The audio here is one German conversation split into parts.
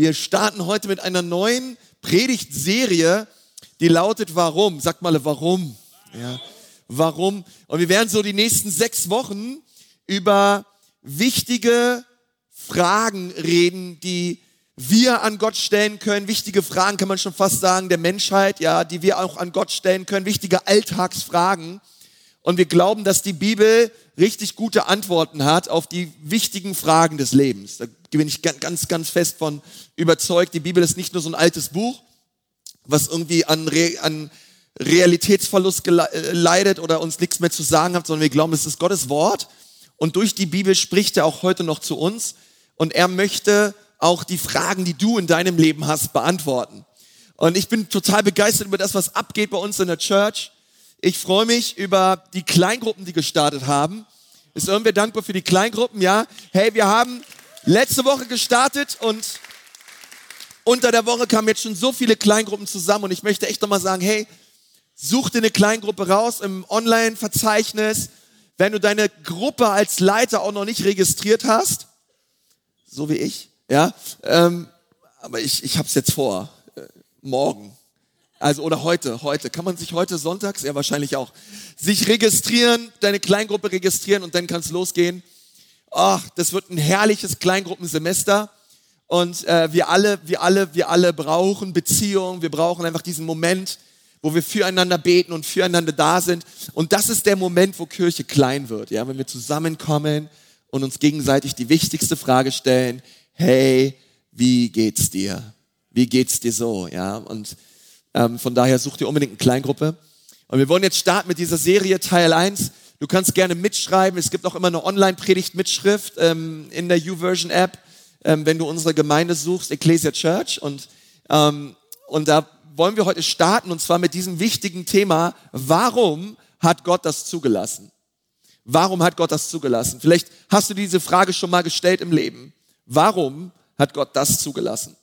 Wir starten heute mit einer neuen Predigtserie, die lautet Warum? Sag mal, warum? Ja. Warum? Und wir werden so die nächsten sechs Wochen über wichtige Fragen reden, die wir an Gott stellen können, wichtige Fragen kann man schon fast sagen, der Menschheit, ja, die wir auch an Gott stellen können, wichtige Alltagsfragen. Und wir glauben, dass die Bibel richtig gute Antworten hat auf die wichtigen Fragen des Lebens. Da bin ich ganz, ganz fest von überzeugt. Die Bibel ist nicht nur so ein altes Buch, was irgendwie an, Re an Realitätsverlust äh, leidet oder uns nichts mehr zu sagen hat, sondern wir glauben, es ist Gottes Wort. Und durch die Bibel spricht er auch heute noch zu uns. Und er möchte auch die Fragen, die du in deinem Leben hast, beantworten. Und ich bin total begeistert über das, was abgeht bei uns in der Church. Ich freue mich über die Kleingruppen, die gestartet haben. Ist irgendwer dankbar für die Kleingruppen? Ja. Hey, wir haben letzte Woche gestartet und unter der Woche kamen jetzt schon so viele Kleingruppen zusammen und ich möchte echt nochmal sagen, hey, such dir eine Kleingruppe raus im Online-Verzeichnis. Wenn du deine Gruppe als Leiter auch noch nicht registriert hast, so wie ich, ja, ähm, aber ich, ich habe es jetzt vor, äh, morgen. Also oder heute, heute. Kann man sich heute sonntags, ja wahrscheinlich auch, sich registrieren, deine Kleingruppe registrieren und dann kann es losgehen. Ach, das wird ein herrliches Kleingruppensemester. Und äh, wir alle, wir alle, wir alle brauchen Beziehung. Wir brauchen einfach diesen Moment, wo wir füreinander beten und füreinander da sind. Und das ist der Moment, wo Kirche klein wird. Ja, wenn wir zusammenkommen und uns gegenseitig die wichtigste Frage stellen hey, wie geht's dir? Wie geht's dir so? Ja, und ähm, von daher such dir unbedingt eine Kleingruppe. Und wir wollen jetzt starten mit dieser Serie Teil 1. Du kannst gerne mitschreiben. Es gibt auch immer eine Online-Predigt-Mitschrift ähm, in der YouVersion-App, ähm, wenn du unsere Gemeinde suchst, Ecclesia Church. Und, ähm, und da wollen wir heute starten und zwar mit diesem wichtigen Thema, warum hat Gott das zugelassen? Warum hat Gott das zugelassen? Vielleicht hast du diese Frage schon mal gestellt im Leben. Warum hat Gott das zugelassen?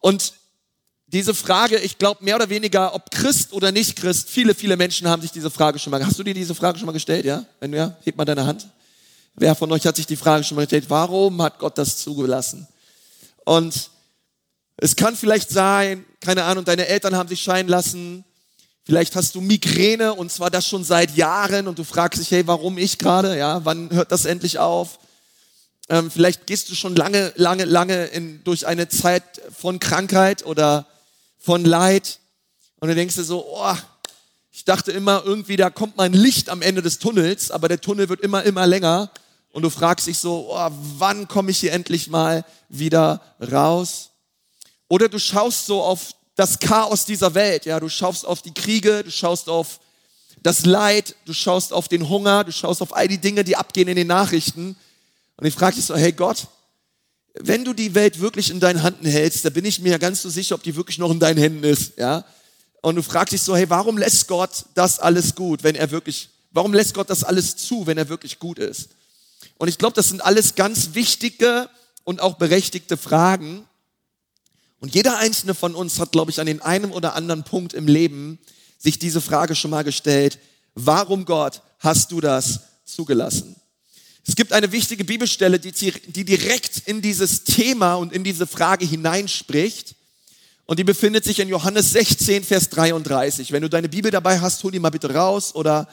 Und diese Frage, ich glaube mehr oder weniger, ob Christ oder nicht Christ, viele, viele Menschen haben sich diese Frage schon mal, hast du dir diese Frage schon mal gestellt, ja? Wenn ja, heb mal deine Hand. Wer von euch hat sich die Frage schon mal gestellt, warum hat Gott das zugelassen? Und es kann vielleicht sein, keine Ahnung, deine Eltern haben sich scheiden lassen, vielleicht hast du Migräne und zwar das schon seit Jahren und du fragst dich, hey, warum ich gerade, ja? Wann hört das endlich auf? Ähm, vielleicht gehst du schon lange, lange, lange in, durch eine Zeit von Krankheit oder von Leid. Und du denkst dir so, oh, ich dachte immer irgendwie, da kommt mein Licht am Ende des Tunnels, aber der Tunnel wird immer, immer länger. Und du fragst dich so, oh, wann komme ich hier endlich mal wieder raus? Oder du schaust so auf das Chaos dieser Welt, ja, du schaust auf die Kriege, du schaust auf das Leid, du schaust auf den Hunger, du schaust auf all die Dinge, die abgehen in den Nachrichten. Und ich frage dich so, hey Gott, wenn du die Welt wirklich in deinen Händen hältst, da bin ich mir ja ganz so sicher, ob die wirklich noch in deinen Händen ist, ja. Und du fragst dich so, hey, warum lässt Gott das alles gut, wenn er wirklich, warum lässt Gott das alles zu, wenn er wirklich gut ist? Und ich glaube, das sind alles ganz wichtige und auch berechtigte Fragen. Und jeder einzelne von uns hat, glaube ich, an den einem oder anderen Punkt im Leben sich diese Frage schon mal gestellt. Warum Gott hast du das zugelassen? Es gibt eine wichtige Bibelstelle, die, die direkt in dieses Thema und in diese Frage hineinspricht. Und die befindet sich in Johannes 16, Vers 33. Wenn du deine Bibel dabei hast, hol die mal bitte raus oder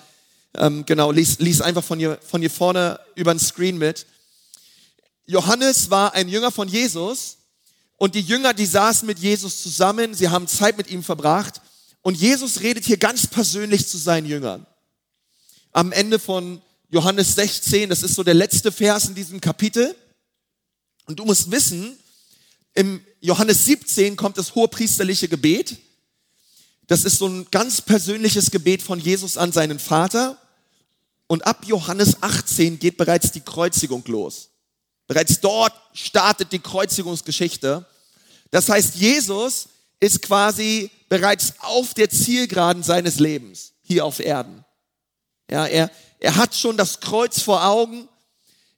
ähm, genau, lies, lies einfach von hier, von hier vorne über den Screen mit. Johannes war ein Jünger von Jesus und die Jünger, die saßen mit Jesus zusammen, sie haben Zeit mit ihm verbracht und Jesus redet hier ganz persönlich zu seinen Jüngern. Am Ende von Johannes 16, das ist so der letzte Vers in diesem Kapitel. Und du musst wissen, im Johannes 17 kommt das hohepriesterliche Gebet. Das ist so ein ganz persönliches Gebet von Jesus an seinen Vater. Und ab Johannes 18 geht bereits die Kreuzigung los. Bereits dort startet die Kreuzigungsgeschichte. Das heißt, Jesus ist quasi bereits auf der Zielgeraden seines Lebens hier auf Erden. Ja, er, er hat schon das Kreuz vor Augen.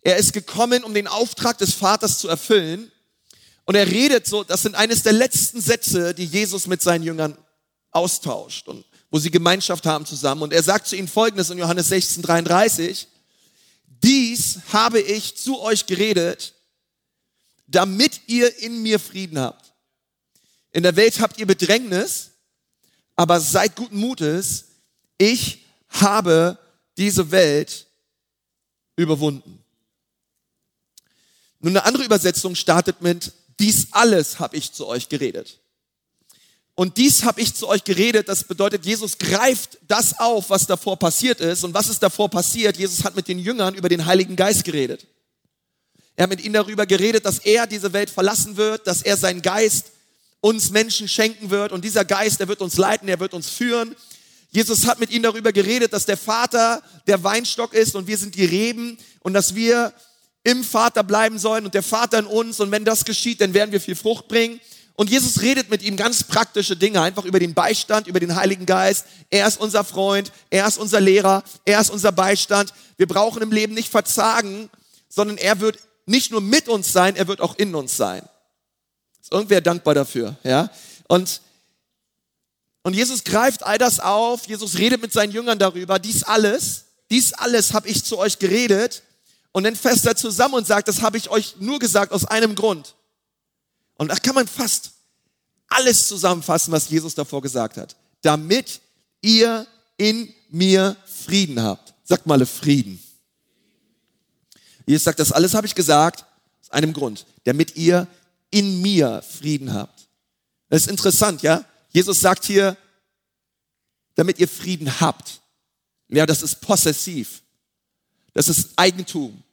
Er ist gekommen, um den Auftrag des Vaters zu erfüllen. Und er redet so, das sind eines der letzten Sätze, die Jesus mit seinen Jüngern austauscht und wo sie Gemeinschaft haben zusammen. Und er sagt zu ihnen Folgendes in Johannes 16, 33. Dies habe ich zu euch geredet, damit ihr in mir Frieden habt. In der Welt habt ihr Bedrängnis, aber seid guten Mutes. Ich habe diese Welt überwunden. Nun, eine andere Übersetzung startet mit, dies alles habe ich zu euch geredet. Und dies habe ich zu euch geredet, das bedeutet, Jesus greift das auf, was davor passiert ist. Und was ist davor passiert? Jesus hat mit den Jüngern über den Heiligen Geist geredet. Er hat mit ihnen darüber geredet, dass er diese Welt verlassen wird, dass er seinen Geist uns Menschen schenken wird. Und dieser Geist, der wird uns leiten, er wird uns führen. Jesus hat mit ihnen darüber geredet, dass der Vater der Weinstock ist und wir sind die Reben und dass wir im Vater bleiben sollen und der Vater in uns. Und wenn das geschieht, dann werden wir viel Frucht bringen. Und Jesus redet mit ihm ganz praktische Dinge, einfach über den Beistand, über den Heiligen Geist. Er ist unser Freund, er ist unser Lehrer, er ist unser Beistand. Wir brauchen im Leben nicht verzagen, sondern er wird nicht nur mit uns sein, er wird auch in uns sein. Ist irgendwer dankbar dafür, ja? Und und Jesus greift all das auf, Jesus redet mit seinen Jüngern darüber, dies alles, dies alles habe ich zu euch geredet, und dann fasst er zusammen und sagt, das habe ich euch nur gesagt aus einem Grund. Und da kann man fast alles zusammenfassen, was Jesus davor gesagt hat. Damit ihr in mir Frieden habt. Sagt mal Frieden. Jesus sagt, das alles habe ich gesagt aus einem Grund. Damit ihr in mir Frieden habt. Das ist interessant, ja? Jesus sagt hier, damit ihr Frieden habt. Ja, das ist possessiv. Das ist Eigentum.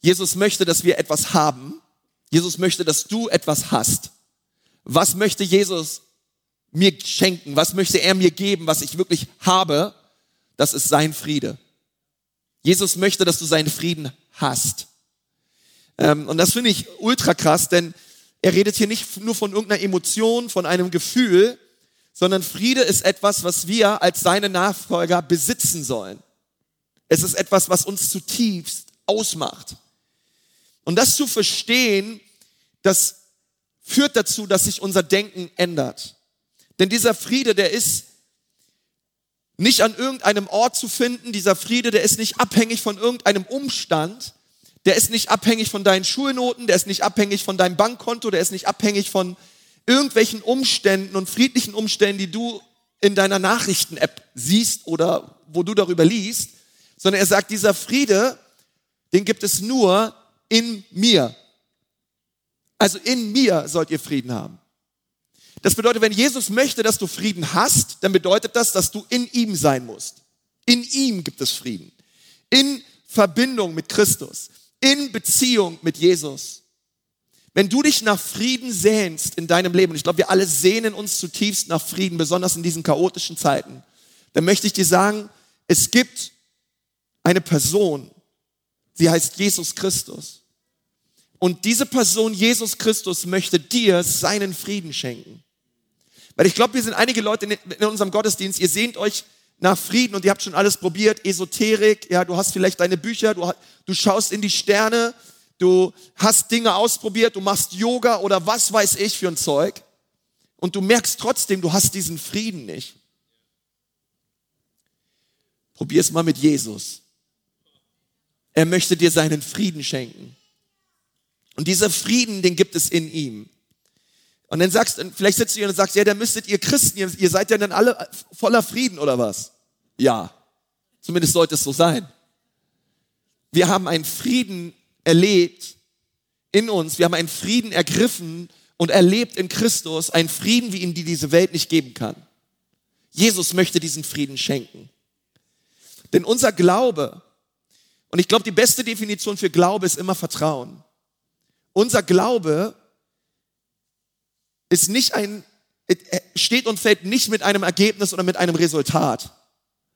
Jesus möchte, dass wir etwas haben. Jesus möchte, dass du etwas hast. Was möchte Jesus mir schenken? Was möchte er mir geben, was ich wirklich habe? Das ist sein Friede. Jesus möchte, dass du seinen Frieden hast. Ähm, und das finde ich ultra krass, denn er redet hier nicht nur von irgendeiner Emotion, von einem Gefühl, sondern Friede ist etwas, was wir als seine Nachfolger besitzen sollen. Es ist etwas, was uns zutiefst ausmacht. Und das zu verstehen, das führt dazu, dass sich unser Denken ändert. Denn dieser Friede, der ist nicht an irgendeinem Ort zu finden. Dieser Friede, der ist nicht abhängig von irgendeinem Umstand. Der ist nicht abhängig von deinen Schulnoten. Der ist nicht abhängig von deinem Bankkonto. Der ist nicht abhängig von irgendwelchen Umständen und friedlichen Umständen, die du in deiner Nachrichten-App siehst oder wo du darüber liest, sondern er sagt, dieser Friede, den gibt es nur in mir. Also in mir sollt ihr Frieden haben. Das bedeutet, wenn Jesus möchte, dass du Frieden hast, dann bedeutet das, dass du in ihm sein musst. In ihm gibt es Frieden. In Verbindung mit Christus. In Beziehung mit Jesus. Wenn du dich nach Frieden sehnst in deinem Leben, und ich glaube, wir alle sehnen uns zutiefst nach Frieden, besonders in diesen chaotischen Zeiten, dann möchte ich dir sagen, es gibt eine Person, sie heißt Jesus Christus. Und diese Person, Jesus Christus, möchte dir seinen Frieden schenken. Weil ich glaube, wir sind einige Leute in unserem Gottesdienst, ihr sehnt euch nach Frieden und ihr habt schon alles probiert, Esoterik, ja, du hast vielleicht deine Bücher, du, du schaust in die Sterne, du hast Dinge ausprobiert, du machst Yoga oder was weiß ich für ein Zeug und du merkst trotzdem, du hast diesen Frieden nicht. Probier es mal mit Jesus. Er möchte dir seinen Frieden schenken. Und dieser Frieden, den gibt es in ihm. Und dann sagst, vielleicht sitzt du hier und sagst, ja, dann müsstet ihr Christen, ihr, ihr seid ja dann alle voller Frieden oder was? Ja. Zumindest sollte es so sein. Wir haben einen Frieden erlebt in uns. Wir haben einen Frieden ergriffen und erlebt in Christus, einen Frieden, wie ihn die diese Welt nicht geben kann. Jesus möchte diesen Frieden schenken. Denn unser Glaube, und ich glaube, die beste Definition für Glaube ist immer Vertrauen. Unser Glaube ist nicht ein, steht und fällt nicht mit einem Ergebnis oder mit einem Resultat.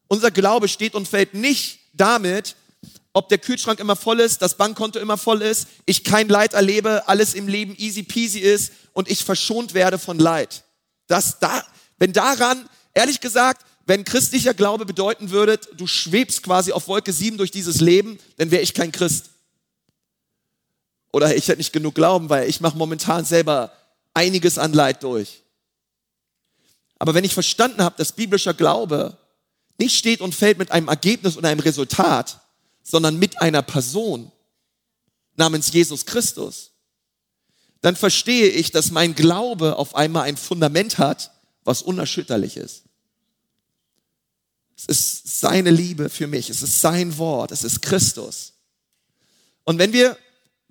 Unser Glaube steht und fällt nicht damit, ob der Kühlschrank immer voll ist, das Bankkonto immer voll ist, ich kein Leid erlebe, alles im Leben easy peasy ist und ich verschont werde von Leid. Das da, wenn daran, ehrlich gesagt, wenn christlicher Glaube bedeuten würde, du schwebst quasi auf Wolke 7 durch dieses Leben, dann wäre ich kein Christ. Oder ich hätte nicht genug Glauben, weil ich mache momentan selber einiges an Leid durch. Aber wenn ich verstanden habe, dass biblischer Glaube nicht steht und fällt mit einem Ergebnis und einem Resultat, sondern mit einer Person namens Jesus Christus, dann verstehe ich, dass mein Glaube auf einmal ein Fundament hat, was unerschütterlich ist. Es ist seine Liebe für mich, es ist sein Wort, es ist Christus. Und wenn wir,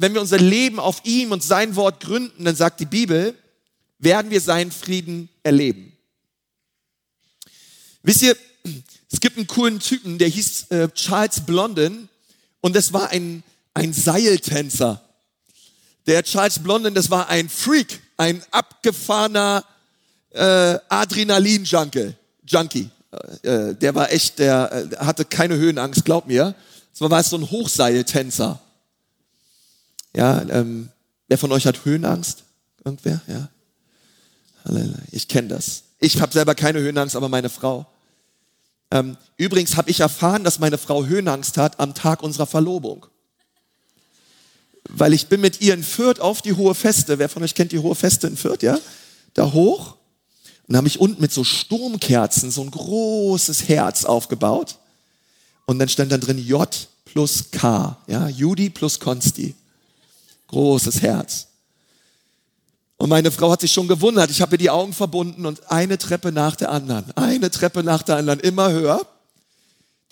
wenn wir unser Leben auf ihm und sein Wort gründen, dann sagt die Bibel, werden wir seinen Frieden erleben. Wisst ihr, es gibt einen coolen Typen, der hieß äh, Charles Blondin und das war ein, ein Seiltänzer. Der Charles Blondin, das war ein Freak, ein abgefahrener äh, Adrenalin-Junkie. Junkie. Äh, äh, der war echt, der äh, hatte keine Höhenangst, glaub mir. Das war so ein Hochseiltänzer. Ja, ähm, wer von euch hat Höhenangst? Irgendwer? Ja. Ich kenne das. Ich habe selber keine Höhenangst, aber meine Frau. Ähm, übrigens habe ich erfahren, dass meine Frau Höhenangst hat am Tag unserer Verlobung. Weil ich bin mit ihr in Fürth auf die Hohe Feste. Wer von euch kennt die Hohe Feste in Fürth, ja? Da hoch. Und habe ich unten mit so Sturmkerzen so ein großes Herz aufgebaut. Und dann stand da drin J plus K, ja? Judy plus Konsti. Großes Herz. Und meine Frau hat sich schon gewundert. Ich habe ihr die Augen verbunden und eine Treppe nach der anderen, eine Treppe nach der anderen, immer höher.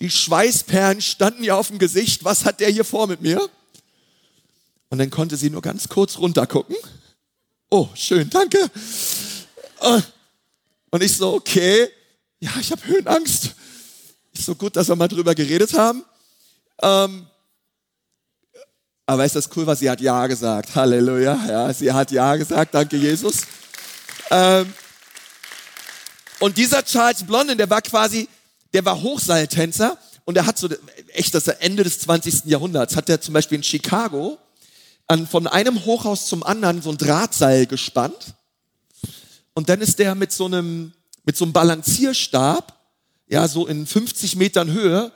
Die Schweißperlen standen ihr auf dem Gesicht. Was hat der hier vor mit mir? Und dann konnte sie nur ganz kurz runtergucken. Oh, schön, danke. Und ich so, okay, ja, ich habe Höhenangst. Ist so gut, dass wir mal drüber geredet haben. Ähm, aber ist das cool, was sie hat Ja gesagt? Halleluja. Ja, sie hat Ja gesagt. Danke, Jesus. Ähm, und dieser Charles Blondin, der war quasi, der war Hochseiltänzer und er hat so, echt das Ende des 20. Jahrhunderts, hat er zum Beispiel in Chicago an, von einem Hochhaus zum anderen so ein Drahtseil gespannt und dann ist der mit so einem, mit so einem Balancierstab, ja, so in 50 Metern Höhe,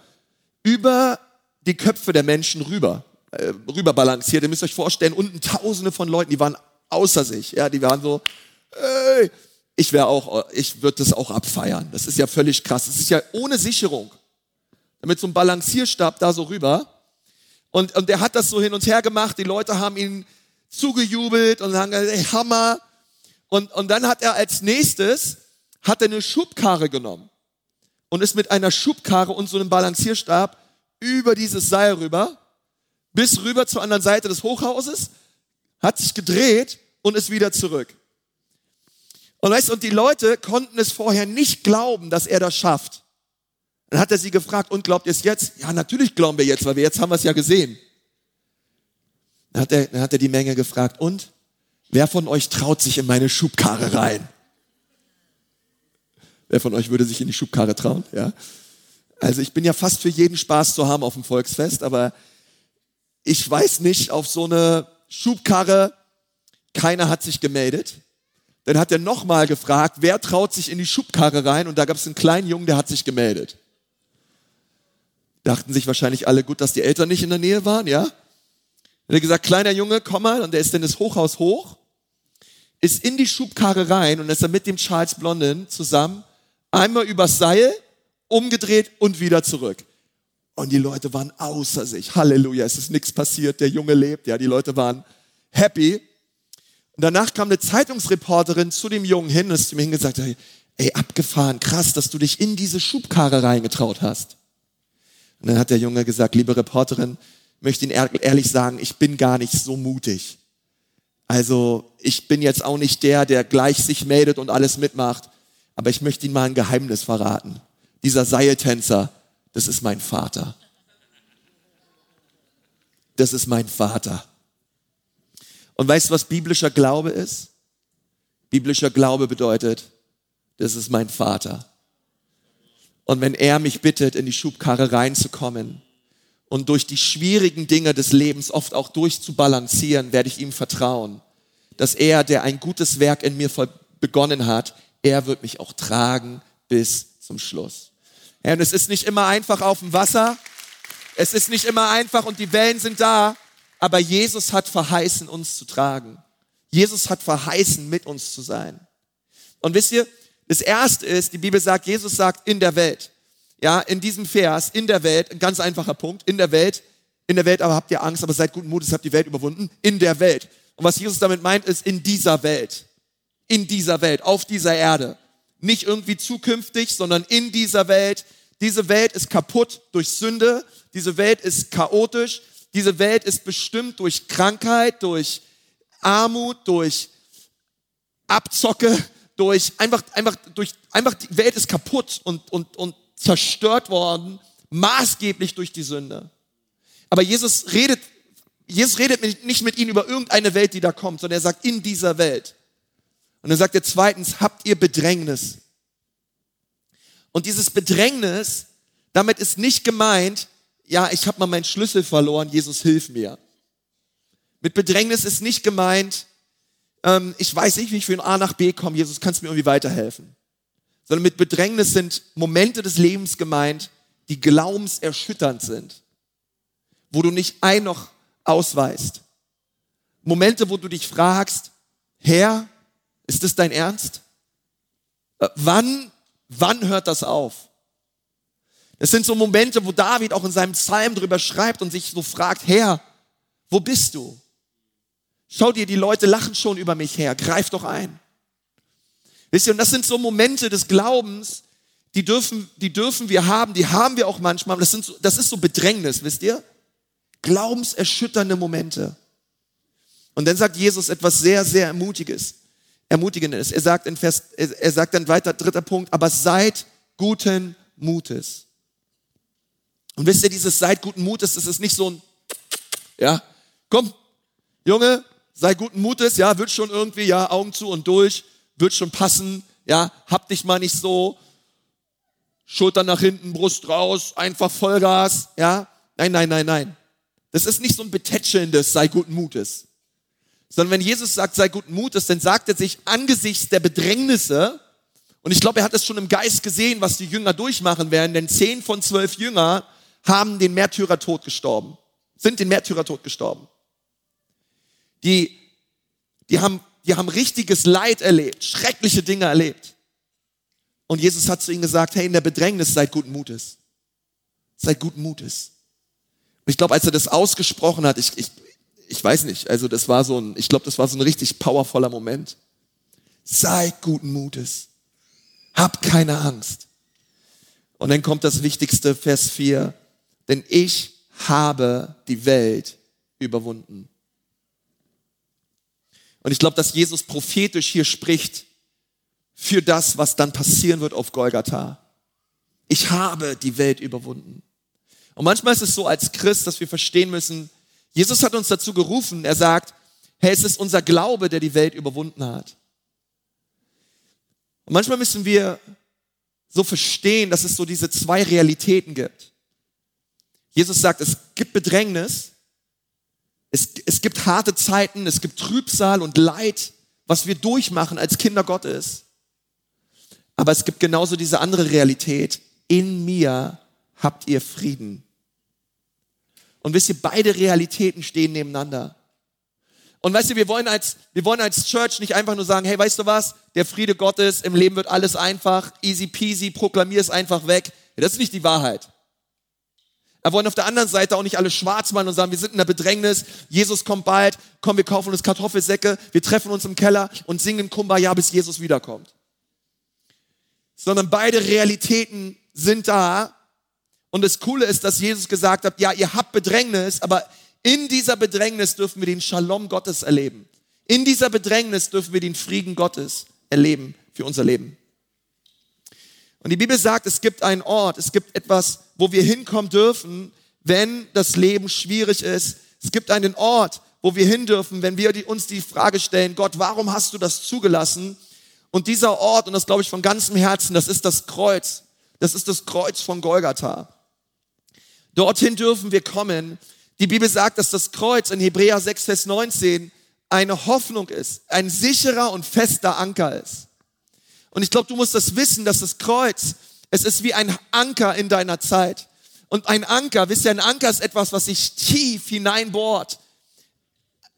über die Köpfe der Menschen rüber äh, rüber balanciert. Ihr müsst euch vorstellen, unten tausende von Leuten, die waren außer sich. Ja, die waren so, ey, ich wäre auch, ich würde das auch abfeiern. Das ist ja völlig krass. Das ist ja ohne Sicherung. Mit so einem Balancierstab da so rüber. Und, und der hat das so hin und her gemacht. Die Leute haben ihn zugejubelt und sagen, ey, Hammer. Und, und dann hat er als nächstes, hat er eine Schubkarre genommen und ist mit einer Schubkarre und so einem Balancierstab über dieses Seil rüber bis rüber zur anderen Seite des Hochhauses, hat sich gedreht und ist wieder zurück. Und weißt, und die Leute konnten es vorher nicht glauben, dass er das schafft. Dann hat er sie gefragt, und glaubt ihr es jetzt? Ja, natürlich glauben wir jetzt, weil wir jetzt haben wir es ja gesehen. Dann hat, er, dann hat er die Menge gefragt, und wer von euch traut sich in meine Schubkarre rein? Wer von euch würde sich in die Schubkarre trauen? Ja. Also ich bin ja fast für jeden Spaß zu haben auf dem Volksfest, aber ich weiß nicht, auf so eine Schubkarre, keiner hat sich gemeldet. Dann hat er nochmal gefragt, wer traut sich in die Schubkarre rein? Und da gab es einen kleinen Jungen, der hat sich gemeldet. Dachten sich wahrscheinlich alle gut, dass die Eltern nicht in der Nähe waren, ja? Er hat gesagt, kleiner Junge, komm mal. Und der ist in das Hochhaus hoch, ist in die Schubkarre rein und ist dann mit dem Charles Blondin zusammen einmal übers Seil, umgedreht und wieder zurück. Und die Leute waren außer sich. Halleluja, es ist nichts passiert, der Junge lebt. Ja, die Leute waren happy. Und danach kam eine Zeitungsreporterin zu dem Jungen hin und ist zu mir hingesagt, ey, abgefahren, krass, dass du dich in diese Schubkarre reingetraut hast. Und dann hat der Junge gesagt, liebe Reporterin, möchte Ihnen ehrlich sagen, ich bin gar nicht so mutig. Also ich bin jetzt auch nicht der, der gleich sich meldet und alles mitmacht, aber ich möchte Ihnen mal ein Geheimnis verraten. Dieser Seiltänzer, das ist mein Vater. Das ist mein Vater. Und weißt du, was biblischer Glaube ist? Biblischer Glaube bedeutet, das ist mein Vater. Und wenn er mich bittet, in die Schubkarre reinzukommen und durch die schwierigen Dinge des Lebens oft auch durchzubalancieren, werde ich ihm vertrauen, dass er, der ein gutes Werk in mir begonnen hat, er wird mich auch tragen bis zum Schluss. Ja, und es ist nicht immer einfach auf dem Wasser. Es ist nicht immer einfach und die Wellen sind da. Aber Jesus hat verheißen, uns zu tragen. Jesus hat verheißen, mit uns zu sein. Und wisst ihr, das erste ist, die Bibel sagt, Jesus sagt in der Welt. Ja, in diesem Vers, in der Welt, ein ganz einfacher Punkt, in der Welt, in der Welt aber habt ihr Angst, aber seid guten Mutes, habt die Welt überwunden, in der Welt. Und was Jesus damit meint, ist in dieser Welt. In dieser Welt, auf dieser Erde. Nicht irgendwie zukünftig, sondern in dieser Welt. Diese Welt ist kaputt durch Sünde. Diese Welt ist chaotisch. Diese Welt ist bestimmt durch Krankheit, durch Armut, durch Abzocke, durch einfach, einfach, durch, einfach die Welt ist kaputt und, und, und zerstört worden, maßgeblich durch die Sünde. Aber Jesus redet, Jesus redet nicht mit ihnen über irgendeine Welt, die da kommt, sondern er sagt in dieser Welt. Und dann sagt er zweitens, habt ihr Bedrängnis? Und dieses Bedrängnis, damit ist nicht gemeint, ja, ich habe mal meinen Schlüssel verloren, Jesus hilf mir. Mit Bedrängnis ist nicht gemeint, ähm, ich weiß nicht, wie ich von A nach B komme, Jesus, kannst mir irgendwie weiterhelfen. Sondern mit Bedrängnis sind Momente des Lebens gemeint, die glaubenserschütternd sind, wo du nicht ein noch ausweist. Momente, wo du dich fragst, Herr, ist das dein Ernst? Äh, wann, wann hört das auf? Es sind so Momente, wo David auch in seinem Psalm drüber schreibt und sich so fragt, Herr, wo bist du? Schau dir, die Leute lachen schon über mich her, greif doch ein. Wisst ihr, und das sind so Momente des Glaubens, die dürfen, die dürfen wir haben, die haben wir auch manchmal. Das, sind so, das ist so Bedrängnis, wisst ihr? Glaubenserschütternde Momente. Und dann sagt Jesus etwas sehr, sehr Ermutiges. Ermutigendes. Er sagt in Vers, er sagt dann weiter, dritter Punkt, aber seid guten Mutes. Und wisst ihr, dieses seid guten Mutes, das ist nicht so ein, ja, komm, Junge, sei guten Mutes, ja, wird schon irgendwie, ja, Augen zu und durch, wird schon passen, ja, hab dich mal nicht so, Schultern nach hinten, Brust raus, einfach Vollgas, ja. Nein, nein, nein, nein. Das ist nicht so ein betätschelndes, sei guten Mutes. Sondern wenn Jesus sagt, sei guten Mutes, dann sagt er sich angesichts der Bedrängnisse, und ich glaube, er hat es schon im Geist gesehen, was die Jünger durchmachen werden, denn zehn von zwölf Jünger haben den Märtyrertod gestorben, sind den Märtyrertod gestorben. Die, die haben, die haben richtiges Leid erlebt, schreckliche Dinge erlebt. Und Jesus hat zu ihnen gesagt, hey, in der Bedrängnis seid guten Mutes. Seid guten Mutes. Und ich glaube, als er das ausgesprochen hat, ich, ich, ich weiß nicht, also das war so ein, ich glaube, das war so ein richtig powervoller Moment. Seid guten Mutes. Habt keine Angst. Und dann kommt das Wichtigste, Vers 4. Denn ich habe die Welt überwunden. Und ich glaube, dass Jesus prophetisch hier spricht für das, was dann passieren wird auf Golgatha. Ich habe die Welt überwunden. Und manchmal ist es so als Christ, dass wir verstehen müssen, Jesus hat uns dazu gerufen, er sagt, hey, es ist unser Glaube, der die Welt überwunden hat. Und manchmal müssen wir so verstehen, dass es so diese zwei Realitäten gibt. Jesus sagt, es gibt Bedrängnis, es, es gibt harte Zeiten, es gibt Trübsal und Leid, was wir durchmachen als Kinder Gottes. Aber es gibt genauso diese andere Realität. In mir habt ihr Frieden. Und wisst ihr, beide Realitäten stehen nebeneinander. Und weißt du, wir wollen als, wir wollen als Church nicht einfach nur sagen, hey, weißt du was? Der Friede Gottes, im Leben wird alles einfach, easy peasy, proklamier es einfach weg. Das ist nicht die Wahrheit. Wir wollen auf der anderen Seite auch nicht alle schwarz malen und sagen, wir sind in der Bedrängnis, Jesus kommt bald, komm, wir kaufen uns Kartoffelsäcke, wir treffen uns im Keller und singen Kumbaya, bis Jesus wiederkommt sondern beide Realitäten sind da. Und das Coole ist, dass Jesus gesagt hat, ja, ihr habt Bedrängnis, aber in dieser Bedrängnis dürfen wir den Shalom Gottes erleben. In dieser Bedrängnis dürfen wir den Frieden Gottes erleben für unser Leben. Und die Bibel sagt, es gibt einen Ort, es gibt etwas, wo wir hinkommen dürfen, wenn das Leben schwierig ist. Es gibt einen Ort, wo wir hin dürfen, wenn wir uns die Frage stellen, Gott, warum hast du das zugelassen? Und dieser Ort, und das glaube ich von ganzem Herzen, das ist das Kreuz. Das ist das Kreuz von Golgatha. Dorthin dürfen wir kommen. Die Bibel sagt, dass das Kreuz in Hebräer 6, Vers 19 eine Hoffnung ist, ein sicherer und fester Anker ist. Und ich glaube, du musst das wissen, dass das Kreuz, es ist wie ein Anker in deiner Zeit. Und ein Anker, wisst ihr, ein Anker ist etwas, was sich tief hineinbohrt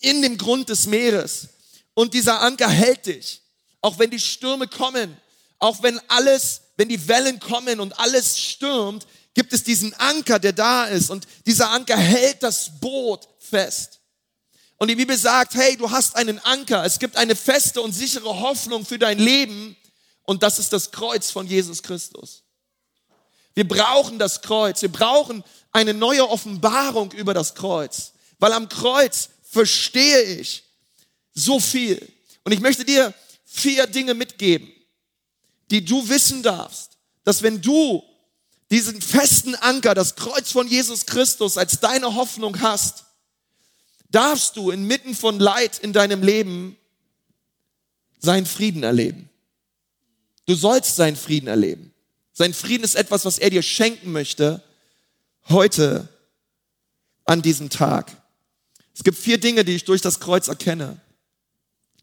in dem Grund des Meeres. Und dieser Anker hält dich auch wenn die Stürme kommen, auch wenn alles, wenn die Wellen kommen und alles stürmt, gibt es diesen Anker, der da ist und dieser Anker hält das Boot fest. Und die Bibel sagt, hey, du hast einen Anker. Es gibt eine feste und sichere Hoffnung für dein Leben. Und das ist das Kreuz von Jesus Christus. Wir brauchen das Kreuz. Wir brauchen eine neue Offenbarung über das Kreuz. Weil am Kreuz verstehe ich so viel. Und ich möchte dir vier Dinge mitgeben, die du wissen darfst, dass wenn du diesen festen Anker, das Kreuz von Jesus Christus als deine Hoffnung hast, darfst du inmitten von Leid in deinem Leben seinen Frieden erleben. Du sollst seinen Frieden erleben. Sein Frieden ist etwas, was er dir schenken möchte heute an diesem Tag. Es gibt vier Dinge, die ich durch das Kreuz erkenne.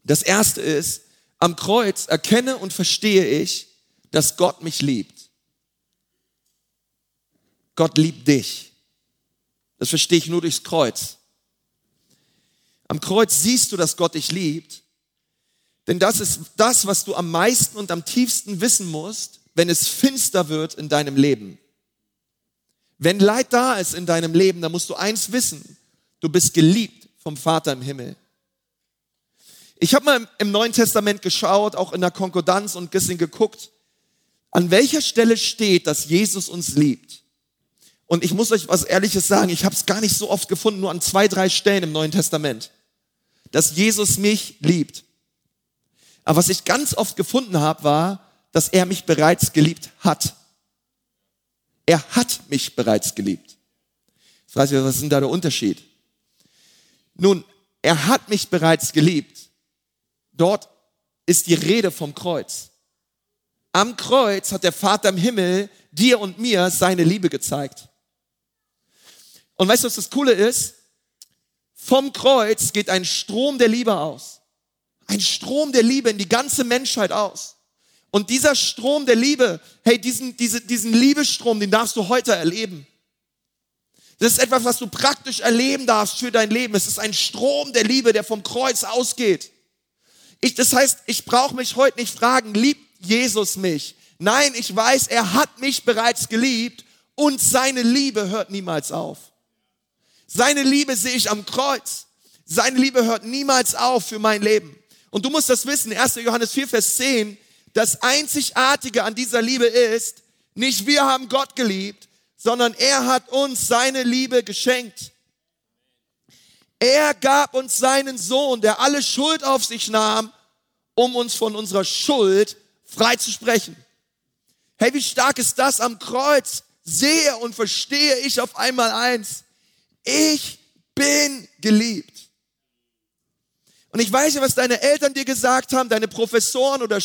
Das erste ist, am Kreuz erkenne und verstehe ich, dass Gott mich liebt. Gott liebt dich. Das verstehe ich nur durchs Kreuz. Am Kreuz siehst du, dass Gott dich liebt, denn das ist das, was du am meisten und am tiefsten wissen musst, wenn es finster wird in deinem Leben. Wenn Leid da ist in deinem Leben, dann musst du eins wissen, du bist geliebt vom Vater im Himmel. Ich habe mal im Neuen Testament geschaut, auch in der Konkordanz und ein bisschen geguckt, an welcher Stelle steht, dass Jesus uns liebt. Und ich muss euch was Ehrliches sagen, ich habe es gar nicht so oft gefunden, nur an zwei, drei Stellen im Neuen Testament, dass Jesus mich liebt. Aber was ich ganz oft gefunden habe, war, dass er mich bereits geliebt hat. Er hat mich bereits geliebt. Weiß nicht, was ist denn da der Unterschied? Nun, er hat mich bereits geliebt. Dort ist die Rede vom Kreuz. Am Kreuz hat der Vater im Himmel dir und mir seine Liebe gezeigt. Und weißt du, was das Coole ist? Vom Kreuz geht ein Strom der Liebe aus. Ein Strom der Liebe in die ganze Menschheit aus. Und dieser Strom der Liebe, hey, diesen, diese, diesen Liebestrom, den darfst du heute erleben. Das ist etwas, was du praktisch erleben darfst für dein Leben. Es ist ein Strom der Liebe, der vom Kreuz ausgeht. Ich, das heißt, ich brauche mich heute nicht fragen, liebt Jesus mich? Nein, ich weiß, er hat mich bereits geliebt und seine Liebe hört niemals auf. Seine Liebe sehe ich am Kreuz. Seine Liebe hört niemals auf für mein Leben. Und du musst das wissen, 1. Johannes 4, Vers 10, das Einzigartige an dieser Liebe ist, nicht wir haben Gott geliebt, sondern er hat uns seine Liebe geschenkt. Er gab uns seinen Sohn, der alle Schuld auf sich nahm, um uns von unserer Schuld frei zu sprechen. Hey, wie stark ist das am Kreuz? Sehe und verstehe ich auf einmal eins ich bin geliebt. Und ich weiß ja, was deine Eltern dir gesagt haben, deine Professoren oder,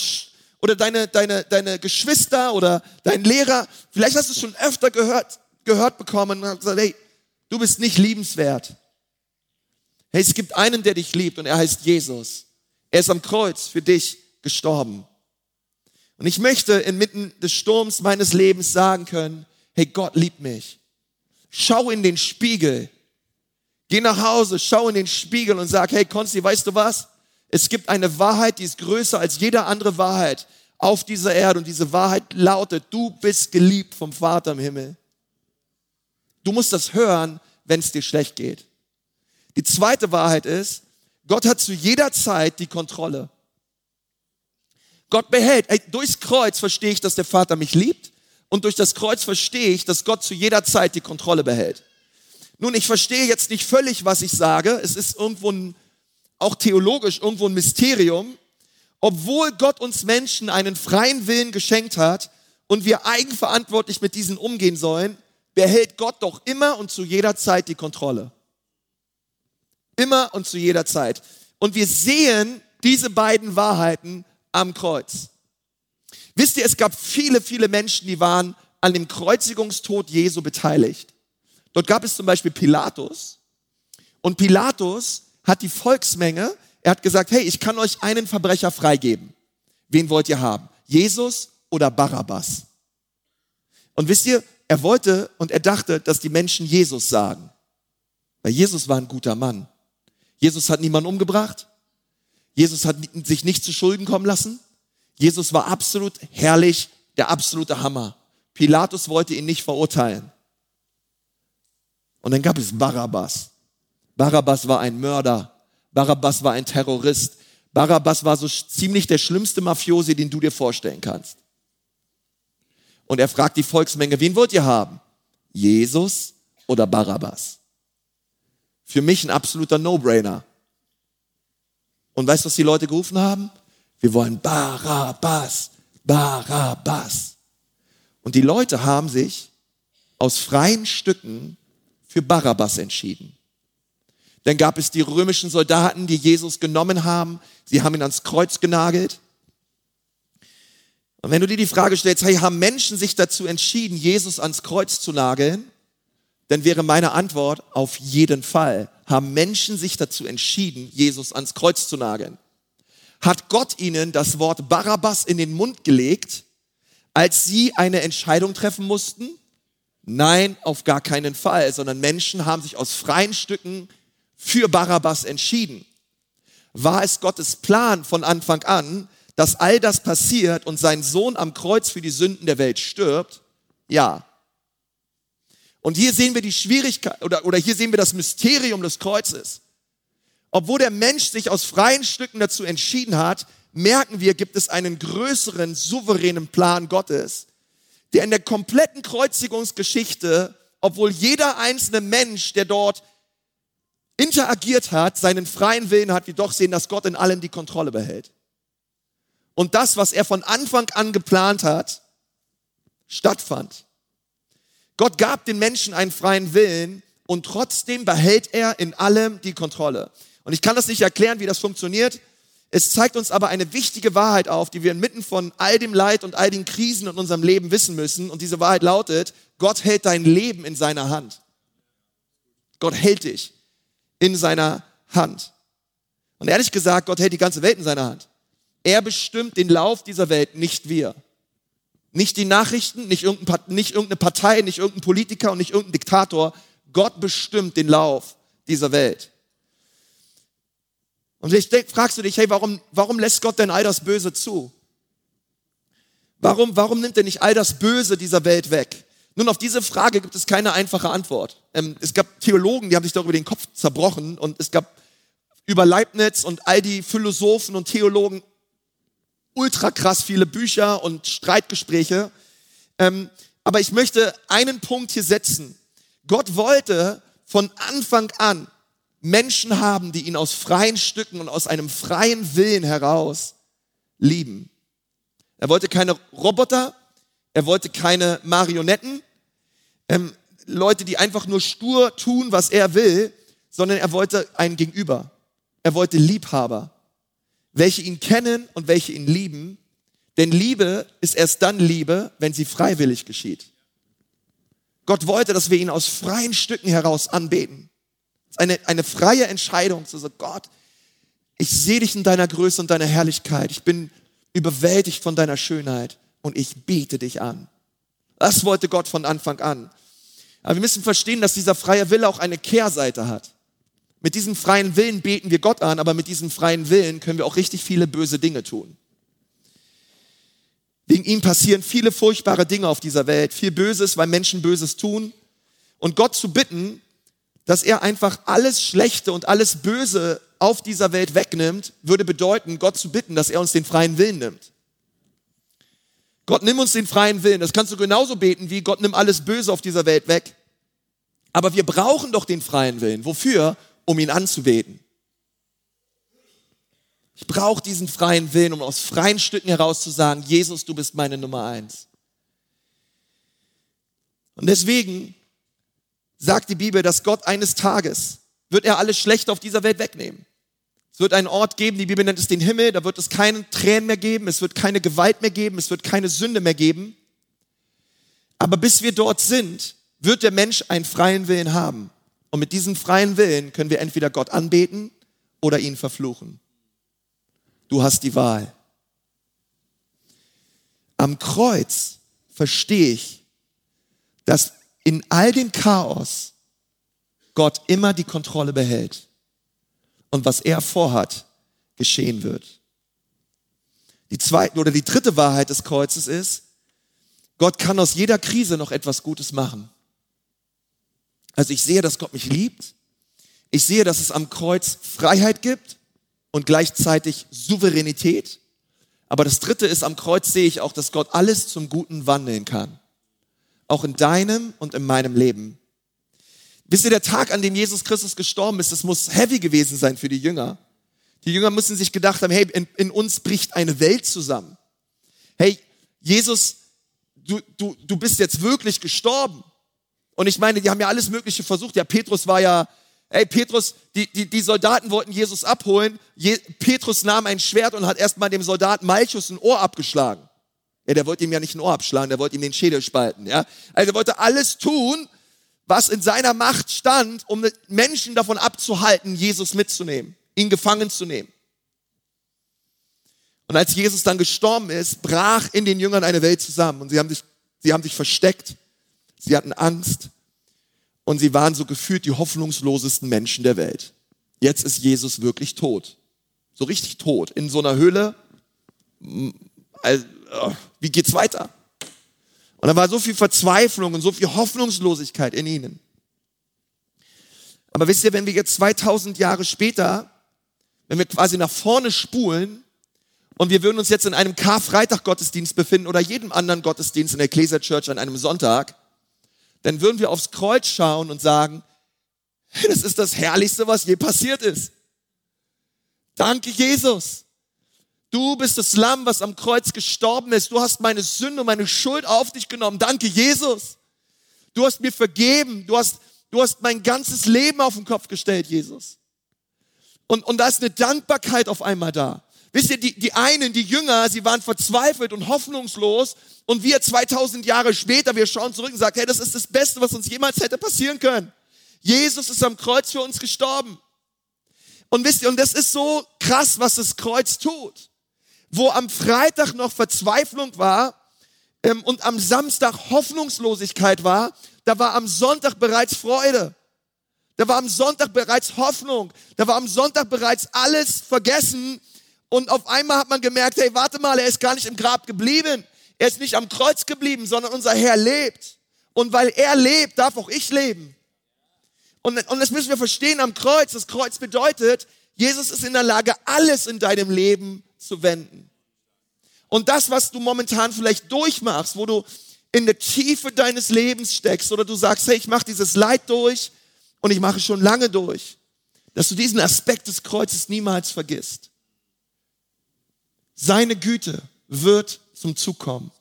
oder deine, deine, deine Geschwister oder dein Lehrer. Vielleicht hast du es schon öfter gehört, gehört bekommen und gesagt, hey, du bist nicht liebenswert. Hey, es gibt einen, der dich liebt und er heißt Jesus. Er ist am Kreuz für dich gestorben. Und ich möchte inmitten des Sturms meines Lebens sagen können, hey, Gott liebt mich. Schau in den Spiegel. Geh nach Hause, schau in den Spiegel und sag, hey Konsti, weißt du was? Es gibt eine Wahrheit, die ist größer als jede andere Wahrheit auf dieser Erde. Und diese Wahrheit lautet, du bist geliebt vom Vater im Himmel. Du musst das hören, wenn es dir schlecht geht. Die zweite Wahrheit ist, Gott hat zu jeder Zeit die Kontrolle. Gott behält, ey, durchs Kreuz verstehe ich, dass der Vater mich liebt. Und durch das Kreuz verstehe ich, dass Gott zu jeder Zeit die Kontrolle behält. Nun, ich verstehe jetzt nicht völlig, was ich sage. Es ist irgendwo ein, auch theologisch irgendwo ein Mysterium. Obwohl Gott uns Menschen einen freien Willen geschenkt hat und wir eigenverantwortlich mit diesen umgehen sollen, behält Gott doch immer und zu jeder Zeit die Kontrolle. Immer und zu jeder Zeit. Und wir sehen diese beiden Wahrheiten am Kreuz. Wisst ihr, es gab viele, viele Menschen, die waren an dem Kreuzigungstod Jesu beteiligt. Dort gab es zum Beispiel Pilatus. Und Pilatus hat die Volksmenge, er hat gesagt, hey, ich kann euch einen Verbrecher freigeben. Wen wollt ihr haben? Jesus oder Barabbas? Und wisst ihr, er wollte und er dachte, dass die Menschen Jesus sagen. Weil Jesus war ein guter Mann. Jesus hat niemanden umgebracht. Jesus hat sich nicht zu Schulden kommen lassen. Jesus war absolut herrlich, der absolute Hammer. Pilatus wollte ihn nicht verurteilen. Und dann gab es Barabbas. Barabbas war ein Mörder, Barabbas war ein Terrorist. Barabbas war so ziemlich der schlimmste Mafiosi, den du dir vorstellen kannst. Und er fragt die Volksmenge, wen wollt ihr haben? Jesus oder Barabbas? Für mich ein absoluter No-Brainer. Und weißt du, was die Leute gerufen haben? Wir wollen Barabbas, Barabbas. Und die Leute haben sich aus freien Stücken für Barabbas entschieden. Dann gab es die römischen Soldaten, die Jesus genommen haben. Sie haben ihn ans Kreuz genagelt. Und wenn du dir die Frage stellst, hey, haben Menschen sich dazu entschieden, Jesus ans Kreuz zu nageln? Dann wäre meine Antwort auf jeden Fall. Haben Menschen sich dazu entschieden, Jesus ans Kreuz zu nageln? Hat Gott ihnen das Wort Barabbas in den Mund gelegt, als sie eine Entscheidung treffen mussten? Nein, auf gar keinen Fall, sondern Menschen haben sich aus freien Stücken für Barabbas entschieden. War es Gottes Plan von Anfang an, dass all das passiert und sein Sohn am Kreuz für die Sünden der Welt stirbt? Ja. Und hier sehen wir die Schwierigkeit oder, oder hier sehen wir das Mysterium des Kreuzes. Obwohl der Mensch sich aus freien Stücken dazu entschieden hat, merken wir, gibt es einen größeren, souveränen Plan Gottes, der in der kompletten Kreuzigungsgeschichte, obwohl jeder einzelne Mensch, der dort interagiert hat, seinen freien Willen hat, wir doch sehen, dass Gott in allem die Kontrolle behält. Und das, was er von Anfang an geplant hat, stattfand. Gott gab den Menschen einen freien Willen und trotzdem behält er in allem die Kontrolle. Und ich kann das nicht erklären, wie das funktioniert. Es zeigt uns aber eine wichtige Wahrheit auf, die wir inmitten von all dem Leid und all den Krisen in unserem Leben wissen müssen. Und diese Wahrheit lautet, Gott hält dein Leben in seiner Hand. Gott hält dich in seiner Hand. Und ehrlich gesagt, Gott hält die ganze Welt in seiner Hand. Er bestimmt den Lauf dieser Welt, nicht wir. Nicht die Nachrichten, nicht irgendeine Partei, nicht irgendein Politiker und nicht irgendein Diktator. Gott bestimmt den Lauf dieser Welt. Und vielleicht fragst du dich, hey, warum, warum lässt Gott denn all das Böse zu? Warum, warum nimmt er nicht all das Böse dieser Welt weg? Nun, auf diese Frage gibt es keine einfache Antwort. Ähm, es gab Theologen, die haben sich darüber den Kopf zerbrochen und es gab über Leibniz und all die Philosophen und Theologen ultra krass viele Bücher und Streitgespräche. Ähm, aber ich möchte einen Punkt hier setzen. Gott wollte von Anfang an Menschen haben, die ihn aus freien Stücken und aus einem freien Willen heraus lieben. Er wollte keine Roboter, er wollte keine Marionetten, ähm, Leute, die einfach nur stur tun, was er will, sondern er wollte einen Gegenüber. Er wollte Liebhaber, welche ihn kennen und welche ihn lieben. Denn Liebe ist erst dann Liebe, wenn sie freiwillig geschieht. Gott wollte, dass wir ihn aus freien Stücken heraus anbeten eine, eine freie Entscheidung zu sagen, Gott, ich sehe dich in deiner Größe und deiner Herrlichkeit. Ich bin überwältigt von deiner Schönheit und ich bete dich an. Das wollte Gott von Anfang an. Aber wir müssen verstehen, dass dieser freie Wille auch eine Kehrseite hat. Mit diesem freien Willen beten wir Gott an, aber mit diesem freien Willen können wir auch richtig viele böse Dinge tun. Wegen ihm passieren viele furchtbare Dinge auf dieser Welt, viel Böses, weil Menschen Böses tun. Und Gott zu bitten, dass er einfach alles Schlechte und alles Böse auf dieser Welt wegnimmt, würde bedeuten, Gott zu bitten, dass er uns den freien Willen nimmt. Gott, nimm uns den freien Willen. Das kannst du genauso beten wie Gott, nimm alles Böse auf dieser Welt weg. Aber wir brauchen doch den freien Willen. Wofür? Um ihn anzubeten. Ich brauche diesen freien Willen, um aus freien Stücken heraus zu sagen, Jesus, du bist meine Nummer eins. Und deswegen sagt die Bibel, dass Gott eines Tages wird er alles Schlechte auf dieser Welt wegnehmen. Es wird einen Ort geben, die Bibel nennt es den Himmel, da wird es keine Tränen mehr geben, es wird keine Gewalt mehr geben, es wird keine Sünde mehr geben. Aber bis wir dort sind, wird der Mensch einen freien Willen haben. Und mit diesem freien Willen können wir entweder Gott anbeten oder ihn verfluchen. Du hast die Wahl. Am Kreuz verstehe ich, dass in all dem Chaos Gott immer die Kontrolle behält und was er vorhat, geschehen wird. Die zweite oder die dritte Wahrheit des Kreuzes ist, Gott kann aus jeder Krise noch etwas Gutes machen. Also ich sehe, dass Gott mich liebt. Ich sehe, dass es am Kreuz Freiheit gibt und gleichzeitig Souveränität. Aber das dritte ist, am Kreuz sehe ich auch, dass Gott alles zum Guten wandeln kann. Auch in deinem und in meinem Leben. Wisst ihr, der Tag, an dem Jesus Christus gestorben ist, das muss heavy gewesen sein für die Jünger. Die Jünger müssen sich gedacht haben, hey, in, in uns bricht eine Welt zusammen. Hey, Jesus, du, du, du bist jetzt wirklich gestorben. Und ich meine, die haben ja alles Mögliche versucht. Ja, Petrus war ja Ey, Petrus, die, die, die Soldaten wollten Jesus abholen. Je, Petrus nahm ein Schwert und hat erstmal dem Soldaten Malchus ein Ohr abgeschlagen. Ja, der wollte ihm ja nicht ein Ohr abschlagen, der wollte ihm den Schädel spalten. Ja? Also er wollte alles tun, was in seiner Macht stand, um Menschen davon abzuhalten, Jesus mitzunehmen, ihn gefangen zu nehmen. Und als Jesus dann gestorben ist, brach in den Jüngern eine Welt zusammen und sie haben sich, sie haben sich versteckt, sie hatten Angst, und sie waren so gefühlt die hoffnungslosesten Menschen der Welt. Jetzt ist Jesus wirklich tot. So richtig tot. In so einer Höhle. Also, wie geht's weiter? Und da war so viel Verzweiflung und so viel Hoffnungslosigkeit in ihnen. Aber wisst ihr, wenn wir jetzt 2000 Jahre später, wenn wir quasi nach vorne spulen und wir würden uns jetzt in einem Karfreitag-Gottesdienst befinden oder jedem anderen Gottesdienst in der Ecclesia Church an einem Sonntag, dann würden wir aufs Kreuz schauen und sagen, das ist das Herrlichste, was je passiert ist. Danke, Jesus. Du bist das Lamm, was am Kreuz gestorben ist. Du hast meine Sünde und meine Schuld auf dich genommen. Danke, Jesus. Du hast mir vergeben. Du hast, du hast mein ganzes Leben auf den Kopf gestellt, Jesus. Und, und da ist eine Dankbarkeit auf einmal da. Wisst ihr, die, die einen, die Jünger, sie waren verzweifelt und hoffnungslos. Und wir 2000 Jahre später, wir schauen zurück und sagen, hey, das ist das Beste, was uns jemals hätte passieren können. Jesus ist am Kreuz für uns gestorben. Und wisst ihr, und das ist so krass, was das Kreuz tut. Wo am Freitag noch Verzweiflung war ähm, und am Samstag Hoffnungslosigkeit war, da war am Sonntag bereits Freude. Da war am Sonntag bereits Hoffnung. Da war am Sonntag bereits alles vergessen, und auf einmal hat man gemerkt, hey, warte mal, er ist gar nicht im Grab geblieben. Er ist nicht am Kreuz geblieben, sondern unser Herr lebt. Und weil er lebt, darf auch ich leben. Und, und das müssen wir verstehen am Kreuz. Das Kreuz bedeutet, Jesus ist in der Lage, alles in deinem Leben zu wenden. Und das, was du momentan vielleicht durchmachst, wo du in der Tiefe deines Lebens steckst oder du sagst, hey, ich mache dieses Leid durch und ich mache schon lange durch, dass du diesen Aspekt des Kreuzes niemals vergisst. Seine Güte wird zum Zug kommen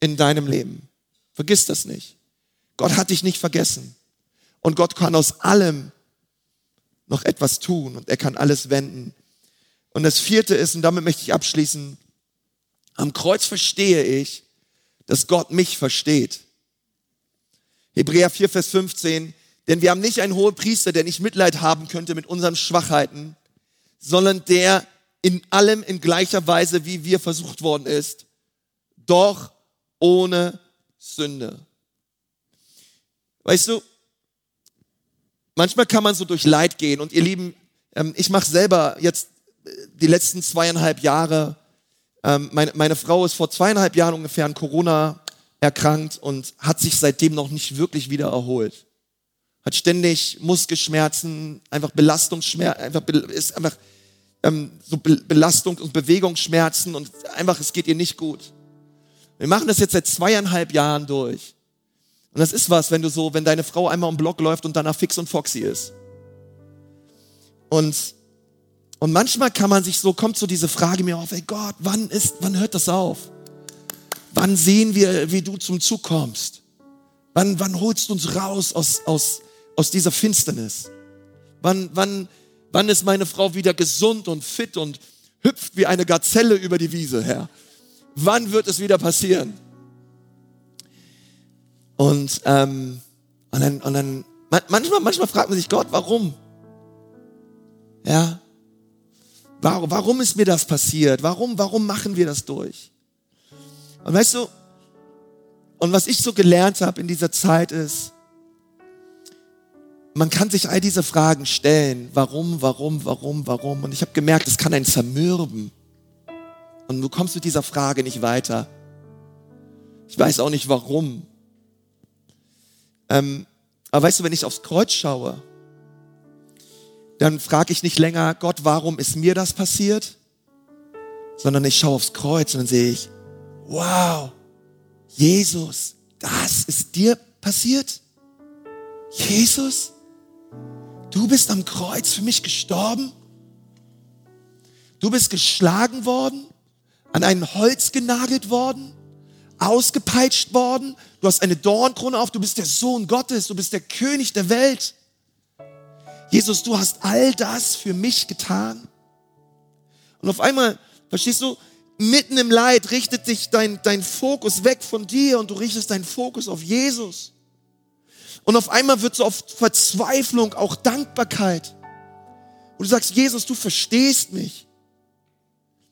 in deinem Leben. Vergiss das nicht. Gott hat dich nicht vergessen. Und Gott kann aus allem noch etwas tun und er kann alles wenden. Und das vierte ist, und damit möchte ich abschließen, am Kreuz verstehe ich, dass Gott mich versteht. Hebräer 4, Vers 15, denn wir haben nicht einen hohen Priester, der nicht Mitleid haben könnte mit unseren Schwachheiten, sondern der in allem in gleicher Weise, wie wir versucht worden ist, doch ohne Sünde. Weißt du, manchmal kann man so durch Leid gehen und ihr Lieben, ähm, ich mache selber jetzt die letzten zweieinhalb Jahre, ähm, meine, meine Frau ist vor zweieinhalb Jahren ungefähr an Corona erkrankt und hat sich seitdem noch nicht wirklich wieder erholt. Hat ständig Muskelschmerzen, einfach Belastungsschmerzen, einfach, ist einfach ähm, so Be Belastung und Bewegungsschmerzen und einfach, es geht ihr nicht gut. Wir machen das jetzt seit zweieinhalb Jahren durch. Und das ist was, wenn du so, wenn deine Frau einmal im Block läuft und danach fix und foxy ist. Und, und manchmal kann man sich so, kommt so diese Frage mir auf, ey Gott, wann ist, wann hört das auf? Wann sehen wir, wie du zum Zug kommst? Wann, wann holst du uns raus aus, aus, aus dieser Finsternis? Wann, wann, Wann ist meine Frau wieder gesund und fit und hüpft wie eine Gazelle über die Wiese, Herr? Wann wird es wieder passieren? Und, ähm, und dann, und dann manchmal, manchmal fragt man sich Gott, warum? Ja, warum, warum ist mir das passiert? Warum, warum machen wir das durch? Und weißt du, und was ich so gelernt habe in dieser Zeit ist, man kann sich all diese Fragen stellen. Warum, warum, warum, warum? Und ich habe gemerkt, es kann einen zermürben. Und du kommst mit dieser Frage nicht weiter. Ich weiß auch nicht warum. Ähm, aber weißt du, wenn ich aufs Kreuz schaue, dann frage ich nicht länger, Gott, warum ist mir das passiert? Sondern ich schaue aufs Kreuz und dann sehe ich, wow, Jesus, das ist dir passiert? Jesus, du bist am Kreuz für mich gestorben? Du bist geschlagen worden, an ein Holz genagelt worden, ausgepeitscht worden, du hast eine Dornkrone auf, du bist der Sohn Gottes, du bist der König der Welt. Jesus, du hast all das für mich getan. Und auf einmal, verstehst du, mitten im Leid richtet sich dein, dein Fokus weg von dir und du richtest deinen Fokus auf Jesus. Und auf einmal wird so oft Verzweiflung auch Dankbarkeit. Und du sagst, Jesus, du verstehst mich.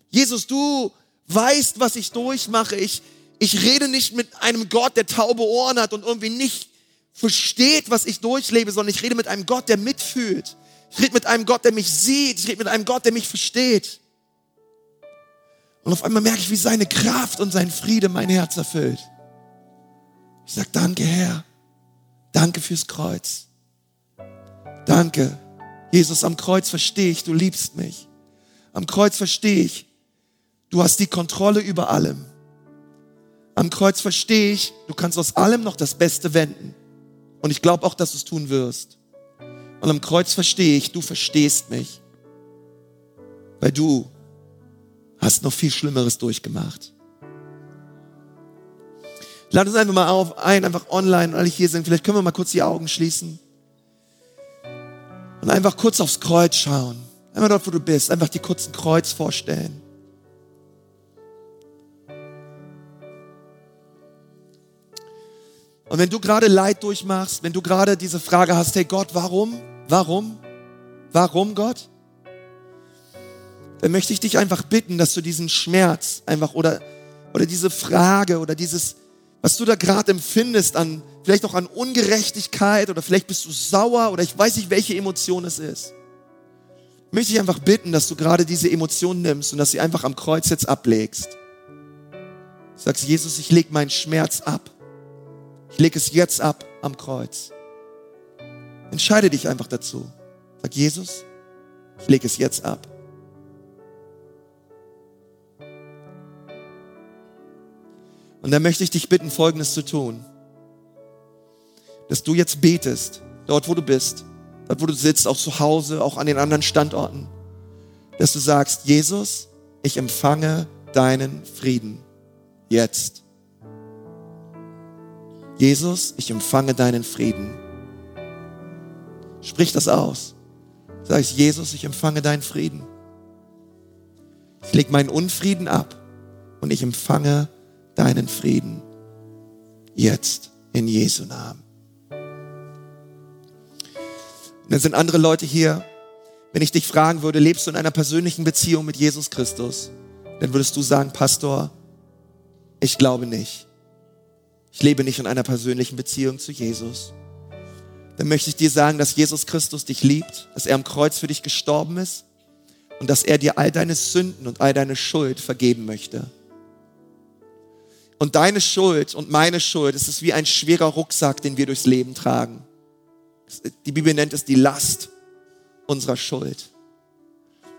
Jesus, du weißt, was ich durchmache. Ich, ich rede nicht mit einem Gott, der taube Ohren hat und irgendwie nicht versteht, was ich durchlebe, sondern ich rede mit einem Gott, der mitfühlt. Ich rede mit einem Gott, der mich sieht. Ich rede mit einem Gott, der mich versteht. Und auf einmal merke ich, wie seine Kraft und sein Friede mein Herz erfüllt. Ich sage, danke Herr. Danke fürs Kreuz. Danke. Jesus, am Kreuz verstehe ich, du liebst mich. Am Kreuz verstehe ich, du hast die Kontrolle über allem. Am Kreuz verstehe ich, du kannst aus allem noch das Beste wenden. Und ich glaube auch, dass du es tun wirst. Und am Kreuz verstehe ich, du verstehst mich. Weil du hast noch viel Schlimmeres durchgemacht. Lad uns einfach mal auf, ein, einfach online, ich hier sind. Vielleicht können wir mal kurz die Augen schließen. Und einfach kurz aufs Kreuz schauen. Einfach dort, wo du bist. Einfach die kurzen Kreuz vorstellen. Und wenn du gerade Leid durchmachst, wenn du gerade diese Frage hast, hey Gott, warum? Warum? Warum Gott? Dann möchte ich dich einfach bitten, dass du diesen Schmerz einfach oder, oder diese Frage oder dieses, was du da gerade empfindest an, vielleicht auch an Ungerechtigkeit oder vielleicht bist du sauer oder ich weiß nicht, welche Emotion es ist. Möchte ich einfach bitten, dass du gerade diese Emotion nimmst und dass sie einfach am Kreuz jetzt ablegst. Sagst, Jesus, ich leg meinen Schmerz ab. Ich lege es jetzt ab am Kreuz. Entscheide dich einfach dazu. Sag Jesus, ich lege es jetzt ab. Und dann möchte ich dich bitten, Folgendes zu tun. Dass du jetzt betest, dort wo du bist, dort wo du sitzt, auch zu Hause, auch an den anderen Standorten. Dass du sagst, Jesus, ich empfange deinen Frieden. Jetzt. Jesus, ich empfange deinen Frieden. Sprich das aus. Sag ich, Jesus, ich empfange deinen Frieden. Ich lege meinen Unfrieden ab und ich empfange deinen Frieden. Jetzt in Jesu Namen. Und dann sind andere Leute hier. Wenn ich dich fragen würde, lebst du in einer persönlichen Beziehung mit Jesus Christus? Dann würdest du sagen, Pastor, ich glaube nicht ich lebe nicht in einer persönlichen Beziehung zu Jesus, dann möchte ich dir sagen, dass Jesus Christus dich liebt, dass er am Kreuz für dich gestorben ist und dass er dir all deine Sünden und all deine Schuld vergeben möchte. Und deine Schuld und meine Schuld, es ist wie ein schwerer Rucksack, den wir durchs Leben tragen. Die Bibel nennt es die Last unserer Schuld.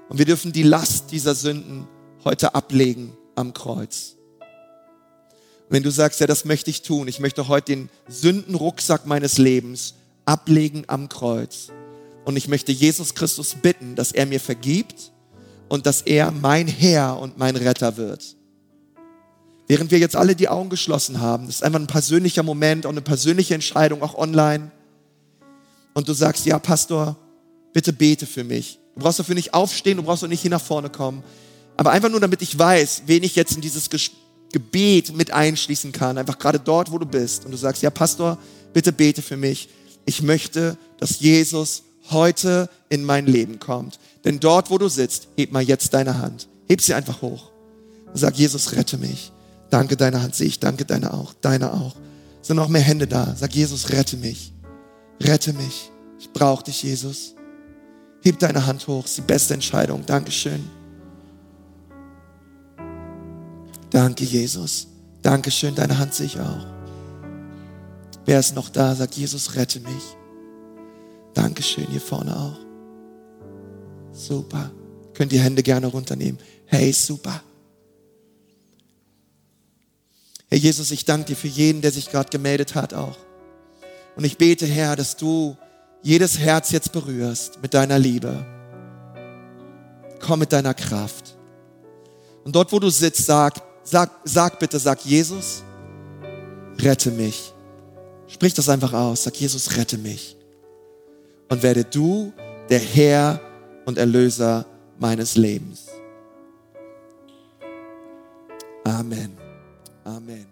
Und wir dürfen die Last dieser Sünden heute ablegen am Kreuz. Wenn du sagst, ja, das möchte ich tun, ich möchte heute den Sündenrucksack meines Lebens ablegen am Kreuz. Und ich möchte Jesus Christus bitten, dass er mir vergibt und dass er mein Herr und mein Retter wird. Während wir jetzt alle die Augen geschlossen haben, das ist einfach ein persönlicher Moment und eine persönliche Entscheidung, auch online. Und du sagst, ja, Pastor, bitte bete für mich. Du brauchst dafür nicht aufstehen, du brauchst auch nicht hier nach vorne kommen. Aber einfach nur, damit ich weiß, wen ich jetzt in dieses Gespräch Gebet mit einschließen kann, einfach gerade dort, wo du bist und du sagst, ja Pastor, bitte bete für mich. Ich möchte, dass Jesus heute in mein Leben kommt. Denn dort, wo du sitzt, heb mal jetzt deine Hand. Heb sie einfach hoch. Und sag, Jesus, rette mich. Danke, deine Hand sehe ich. Danke, deine auch. Deine auch. Sind noch mehr Hände da. Sag, Jesus, rette mich. Rette mich. Ich brauche dich, Jesus. Heb deine Hand hoch. Das ist die beste Entscheidung. Dankeschön. Danke, Jesus. Dankeschön, deine Hand sehe ich auch. Wer ist noch da? Sagt Jesus, rette mich. Dankeschön, hier vorne auch. Super. Könnt die Hände gerne runternehmen. Hey, super. Herr Jesus, ich danke dir für jeden, der sich gerade gemeldet hat auch. Und ich bete, Herr, dass du jedes Herz jetzt berührst mit deiner Liebe. Komm mit deiner Kraft. Und dort, wo du sitzt, sag, sag, sag bitte, sag Jesus, rette mich. Sprich das einfach aus. Sag, Jesus, rette mich. Und werde du der Herr und Erlöser meines Lebens. Amen.